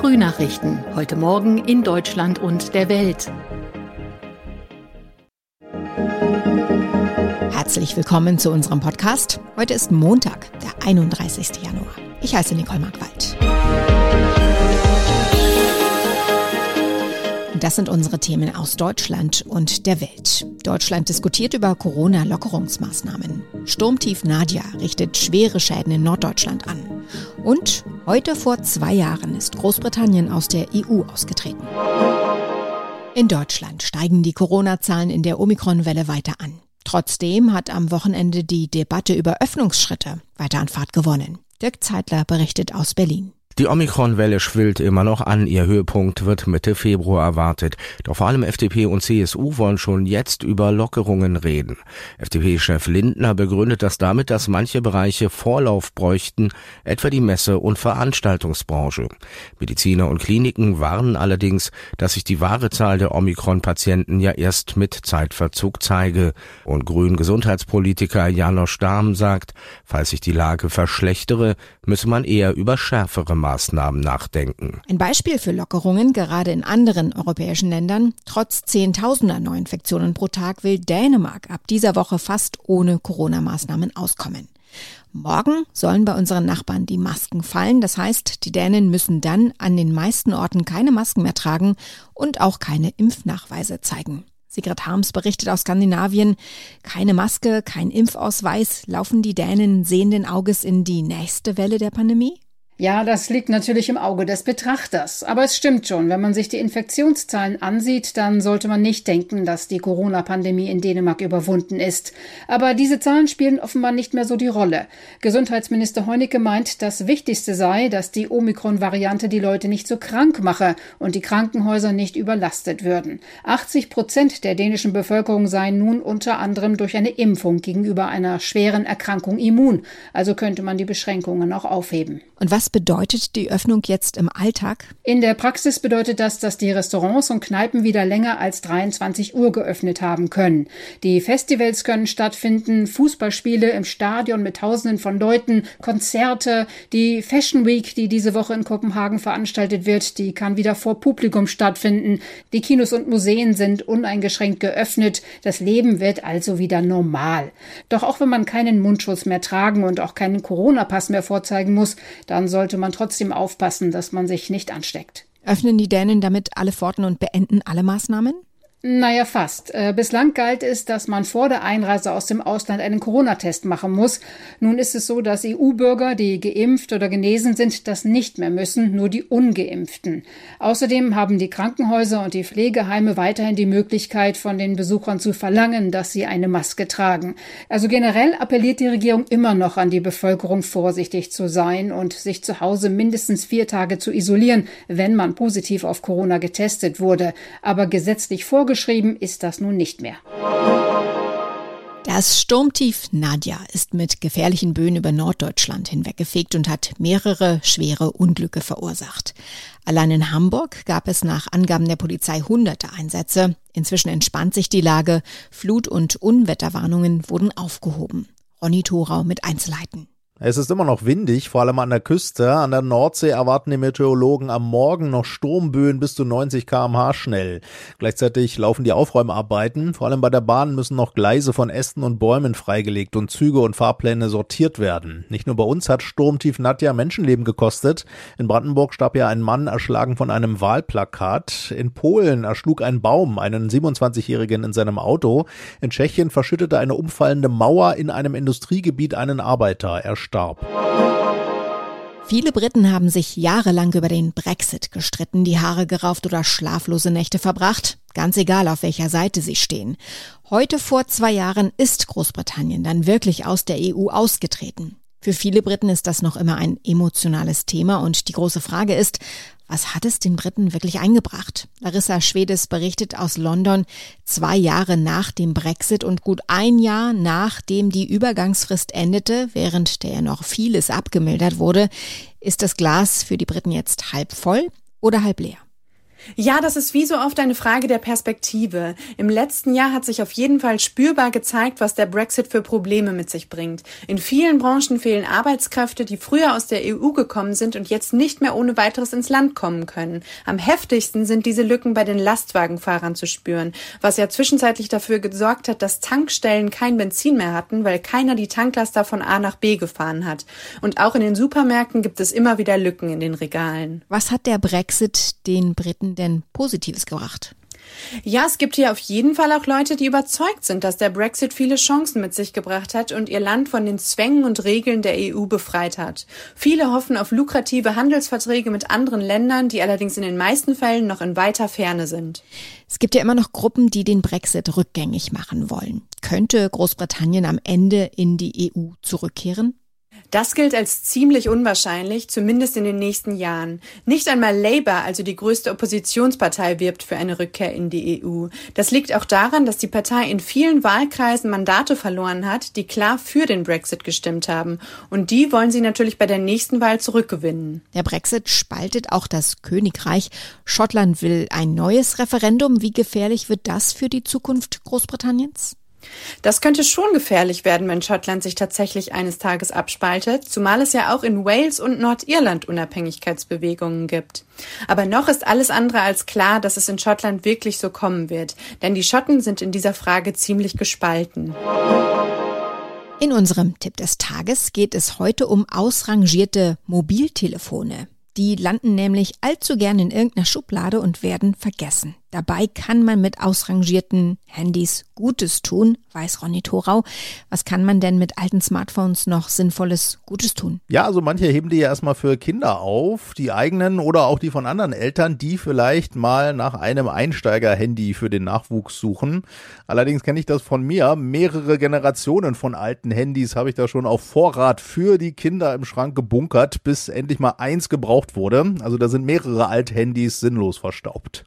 Frühnachrichten. Heute Morgen in Deutschland und der Welt. Herzlich willkommen zu unserem Podcast. Heute ist Montag, der 31. Januar. Ich heiße Nicole Markwald. Das sind unsere Themen aus Deutschland und der Welt. Deutschland diskutiert über Corona-Lockerungsmaßnahmen. Sturmtief Nadia richtet schwere Schäden in Norddeutschland an. Und heute vor zwei Jahren ist Großbritannien aus der EU ausgetreten. In Deutschland steigen die Corona-Zahlen in der Omikron-Welle weiter an. Trotzdem hat am Wochenende die Debatte über Öffnungsschritte weiter an Fahrt gewonnen. Dirk Zeitler berichtet aus Berlin. Die Omikron-Welle schwillt immer noch an. Ihr Höhepunkt wird Mitte Februar erwartet. Doch vor allem FDP und CSU wollen schon jetzt über Lockerungen reden. FDP-Chef Lindner begründet das damit, dass manche Bereiche Vorlauf bräuchten, etwa die Messe- und Veranstaltungsbranche. Mediziner und Kliniken warnen allerdings, dass sich die wahre Zahl der Omikron-Patienten ja erst mit Zeitverzug zeige. Und Grün-Gesundheitspolitiker Janosch Dahm sagt, falls sich die Lage verschlechtere, müsse man eher über schärfere Maßnahmen nachdenken. Ein Beispiel für Lockerungen, gerade in anderen europäischen Ländern. Trotz Zehntausender Neuinfektionen pro Tag will Dänemark ab dieser Woche fast ohne Corona-Maßnahmen auskommen. Morgen sollen bei unseren Nachbarn die Masken fallen. Das heißt, die Dänen müssen dann an den meisten Orten keine Masken mehr tragen und auch keine Impfnachweise zeigen. Sigrid Harms berichtet aus Skandinavien, keine Maske, kein Impfausweis, laufen die Dänen sehenden Auges in die nächste Welle der Pandemie? Ja, das liegt natürlich im Auge des Betrachters. Aber es stimmt schon, wenn man sich die Infektionszahlen ansieht, dann sollte man nicht denken, dass die Corona-Pandemie in Dänemark überwunden ist. Aber diese Zahlen spielen offenbar nicht mehr so die Rolle. Gesundheitsminister Heunicke meint, das Wichtigste sei, dass die Omikron-Variante die Leute nicht so krank mache und die Krankenhäuser nicht überlastet würden. 80 Prozent der dänischen Bevölkerung seien nun unter anderem durch eine Impfung gegenüber einer schweren Erkrankung immun. Also könnte man die Beschränkungen auch aufheben. Und was bedeutet die Öffnung jetzt im Alltag? In der Praxis bedeutet das, dass die Restaurants und Kneipen wieder länger als 23 Uhr geöffnet haben können. Die Festivals können stattfinden, Fußballspiele im Stadion mit Tausenden von Leuten, Konzerte, die Fashion Week, die diese Woche in Kopenhagen veranstaltet wird, die kann wieder vor Publikum stattfinden. Die Kinos und Museen sind uneingeschränkt geöffnet. Das Leben wird also wieder normal. Doch auch wenn man keinen Mundschutz mehr tragen und auch keinen Corona-Pass mehr vorzeigen muss, dann sollte man trotzdem aufpassen, dass man sich nicht ansteckt. Öffnen die Dänen damit alle Pforten und beenden alle Maßnahmen? Naja, fast. Äh, bislang galt es, dass man vor der Einreise aus dem Ausland einen Corona-Test machen muss. Nun ist es so, dass EU-Bürger, die geimpft oder genesen sind, das nicht mehr müssen, nur die ungeimpften. Außerdem haben die Krankenhäuser und die Pflegeheime weiterhin die Möglichkeit, von den Besuchern zu verlangen, dass sie eine Maske tragen. Also generell appelliert die Regierung immer noch an die Bevölkerung, vorsichtig zu sein und sich zu Hause mindestens vier Tage zu isolieren, wenn man positiv auf Corona getestet wurde. Aber gesetzlich vorgeschrieben vorgeschrieben ist das nun nicht mehr. Das Sturmtief Nadja ist mit gefährlichen Böen über Norddeutschland hinweggefegt und hat mehrere schwere Unglücke verursacht. Allein in Hamburg gab es nach Angaben der Polizei hunderte Einsätze. Inzwischen entspannt sich die Lage. Flut- und Unwetterwarnungen wurden aufgehoben. Ronny Thorau mit Einzelheiten. Es ist immer noch windig, vor allem an der Küste. An der Nordsee erwarten die Meteorologen am Morgen noch Sturmböen bis zu 90 kmh schnell. Gleichzeitig laufen die Aufräumarbeiten. Vor allem bei der Bahn müssen noch Gleise von Ästen und Bäumen freigelegt und Züge und Fahrpläne sortiert werden. Nicht nur bei uns hat Sturmtief Nadja Menschenleben gekostet. In Brandenburg starb ja ein Mann erschlagen von einem Wahlplakat. In Polen erschlug ein Baum einen 27-Jährigen in seinem Auto. In Tschechien verschüttete eine umfallende Mauer in einem Industriegebiet einen Arbeiter. Er starb. Viele Briten haben sich jahrelang über den Brexit gestritten, die Haare gerauft oder schlaflose Nächte verbracht, ganz egal auf welcher Seite sie stehen. Heute vor zwei Jahren ist Großbritannien dann wirklich aus der EU ausgetreten. Für viele Briten ist das noch immer ein emotionales Thema und die große Frage ist, was hat es den Briten wirklich eingebracht? Larissa Schwedes berichtet aus London, zwei Jahre nach dem Brexit und gut ein Jahr nachdem die Übergangsfrist endete, während der noch vieles abgemildert wurde, ist das Glas für die Briten jetzt halb voll oder halb leer? Ja, das ist wie so oft eine Frage der Perspektive. Im letzten Jahr hat sich auf jeden Fall spürbar gezeigt, was der Brexit für Probleme mit sich bringt. In vielen Branchen fehlen Arbeitskräfte, die früher aus der EU gekommen sind und jetzt nicht mehr ohne weiteres ins Land kommen können. Am heftigsten sind diese Lücken bei den Lastwagenfahrern zu spüren, was ja zwischenzeitlich dafür gesorgt hat, dass Tankstellen kein Benzin mehr hatten, weil keiner die Tanklaster von A nach B gefahren hat. Und auch in den Supermärkten gibt es immer wieder Lücken in den Regalen. Was hat der Brexit den Briten denn Positives gebracht? Ja, es gibt hier auf jeden Fall auch Leute, die überzeugt sind, dass der Brexit viele Chancen mit sich gebracht hat und ihr Land von den Zwängen und Regeln der EU befreit hat. Viele hoffen auf lukrative Handelsverträge mit anderen Ländern, die allerdings in den meisten Fällen noch in weiter Ferne sind. Es gibt ja immer noch Gruppen, die den Brexit rückgängig machen wollen. Könnte Großbritannien am Ende in die EU zurückkehren? Das gilt als ziemlich unwahrscheinlich, zumindest in den nächsten Jahren. Nicht einmal Labour, also die größte Oppositionspartei, wirbt für eine Rückkehr in die EU. Das liegt auch daran, dass die Partei in vielen Wahlkreisen Mandate verloren hat, die klar für den Brexit gestimmt haben. Und die wollen sie natürlich bei der nächsten Wahl zurückgewinnen. Der Brexit spaltet auch das Königreich. Schottland will ein neues Referendum. Wie gefährlich wird das für die Zukunft Großbritanniens? Das könnte schon gefährlich werden, wenn Schottland sich tatsächlich eines Tages abspaltet, zumal es ja auch in Wales und Nordirland Unabhängigkeitsbewegungen gibt. Aber noch ist alles andere als klar, dass es in Schottland wirklich so kommen wird, denn die Schotten sind in dieser Frage ziemlich gespalten. In unserem Tipp des Tages geht es heute um ausrangierte Mobiltelefone. Die landen nämlich allzu gern in irgendeiner Schublade und werden vergessen. Dabei kann man mit ausrangierten Handys Gutes tun, weiß Ronny Thorau. Was kann man denn mit alten Smartphones noch Sinnvolles Gutes tun? Ja, also manche heben die ja erstmal für Kinder auf, die eigenen oder auch die von anderen Eltern, die vielleicht mal nach einem Einsteiger-Handy für den Nachwuchs suchen. Allerdings kenne ich das von mir. Mehrere Generationen von alten Handys habe ich da schon auf Vorrat für die Kinder im Schrank gebunkert, bis endlich mal eins gebraucht wurde. Also da sind mehrere alte Handys sinnlos verstaubt.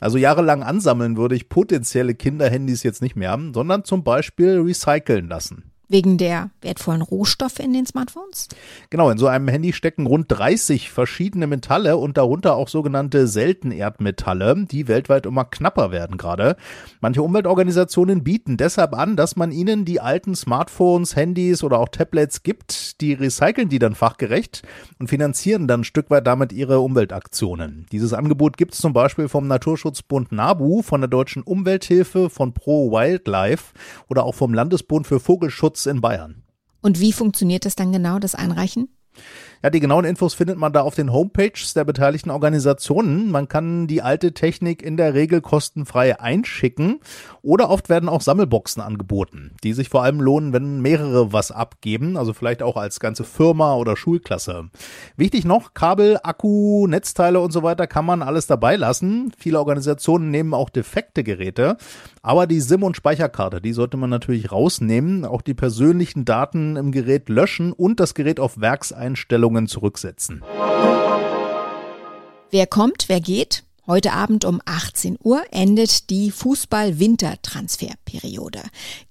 Also jahrelang ansammeln würde ich potenzielle Kinderhandys jetzt nicht mehr, sondern zum Beispiel recyceln lassen. Wegen der wertvollen Rohstoffe in den Smartphones? Genau, in so einem Handy stecken rund 30 verschiedene Metalle und darunter auch sogenannte Seltenerdmetalle, die weltweit immer knapper werden gerade. Manche Umweltorganisationen bieten deshalb an, dass man ihnen die alten Smartphones, Handys oder auch Tablets gibt. Die recyceln die dann fachgerecht und finanzieren dann ein Stück weit damit ihre Umweltaktionen. Dieses Angebot gibt es zum Beispiel vom Naturschutzbund NABU, von der Deutschen Umwelthilfe, von Pro Wildlife oder auch vom Landesbund für Vogelschutz in Bayern. Und wie funktioniert das dann genau, das Einreichen? Ja, die genauen Infos findet man da auf den Homepages der beteiligten Organisationen. Man kann die alte Technik in der Regel kostenfrei einschicken oder oft werden auch Sammelboxen angeboten, die sich vor allem lohnen, wenn mehrere was abgeben, also vielleicht auch als ganze Firma oder Schulklasse. Wichtig noch, Kabel, Akku, Netzteile und so weiter kann man alles dabei lassen. Viele Organisationen nehmen auch defekte Geräte, aber die SIM- und Speicherkarte, die sollte man natürlich rausnehmen, auch die persönlichen Daten im Gerät löschen und das Gerät auf Werkseinstellungen Leistungen zurücksetzen. Wer kommt, wer geht? Heute Abend um 18 Uhr endet die Fußball-Wintertransferperiode.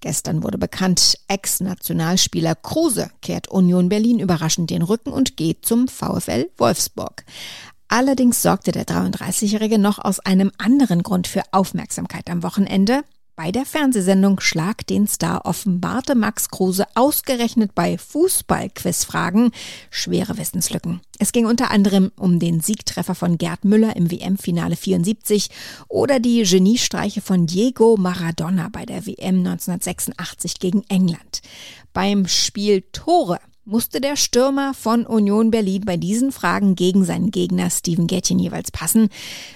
Gestern wurde bekannt, Ex-Nationalspieler Kruse kehrt Union Berlin überraschend den Rücken und geht zum VfL Wolfsburg. Allerdings sorgte der 33-Jährige noch aus einem anderen Grund für Aufmerksamkeit am Wochenende. Bei der Fernsehsendung Schlag den Star offenbarte Max Kruse ausgerechnet bei Fußball-Quizfragen schwere Wissenslücken. Es ging unter anderem um den Siegtreffer von Gerd Müller im WM-Finale 74 oder die Geniestreiche von Diego Maradona bei der WM 1986 gegen England. Beim Spiel Tore musste der Stürmer von Union Berlin bei diesen Fragen gegen seinen Gegner Steven Gettin jeweils passen.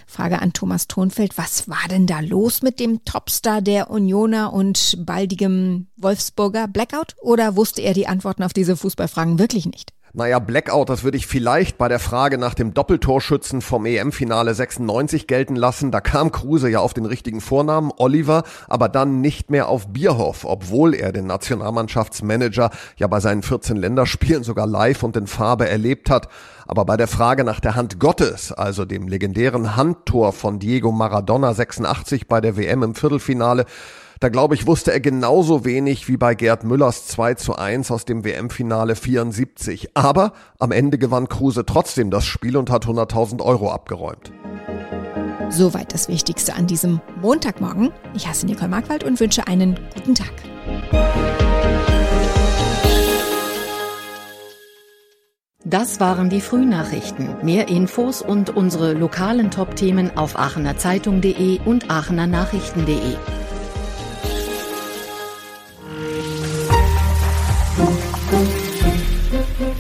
Frage an Thomas Thonfeld, was war denn da los mit dem Topstar der Unioner und baldigem Wolfsburger Blackout? Oder wusste er die Antworten auf diese Fußballfragen wirklich nicht? Naja, Blackout, das würde ich vielleicht bei der Frage nach dem Doppeltorschützen vom EM-Finale 96 gelten lassen. Da kam Kruse ja auf den richtigen Vornamen, Oliver, aber dann nicht mehr auf Bierhoff, obwohl er den Nationalmannschaftsmanager ja bei seinen 14 Länderspielen sogar live und in Farbe erlebt hat. Aber bei der Frage nach der Hand Gottes, also dem legendären Handtor von Diego Maradona 86 bei der WM im Viertelfinale, da glaube ich, wusste er genauso wenig wie bei Gerd Müllers 2 zu 1 aus dem WM-Finale 74. Aber am Ende gewann Kruse trotzdem das Spiel und hat 100.000 Euro abgeräumt. Soweit das Wichtigste an diesem Montagmorgen. Ich heiße Nicole Markwald und wünsche einen guten Tag. Das waren die Frühnachrichten. Mehr Infos und unsere lokalen Top-Themen auf aachenerzeitung.de und aachenernachrichten.de.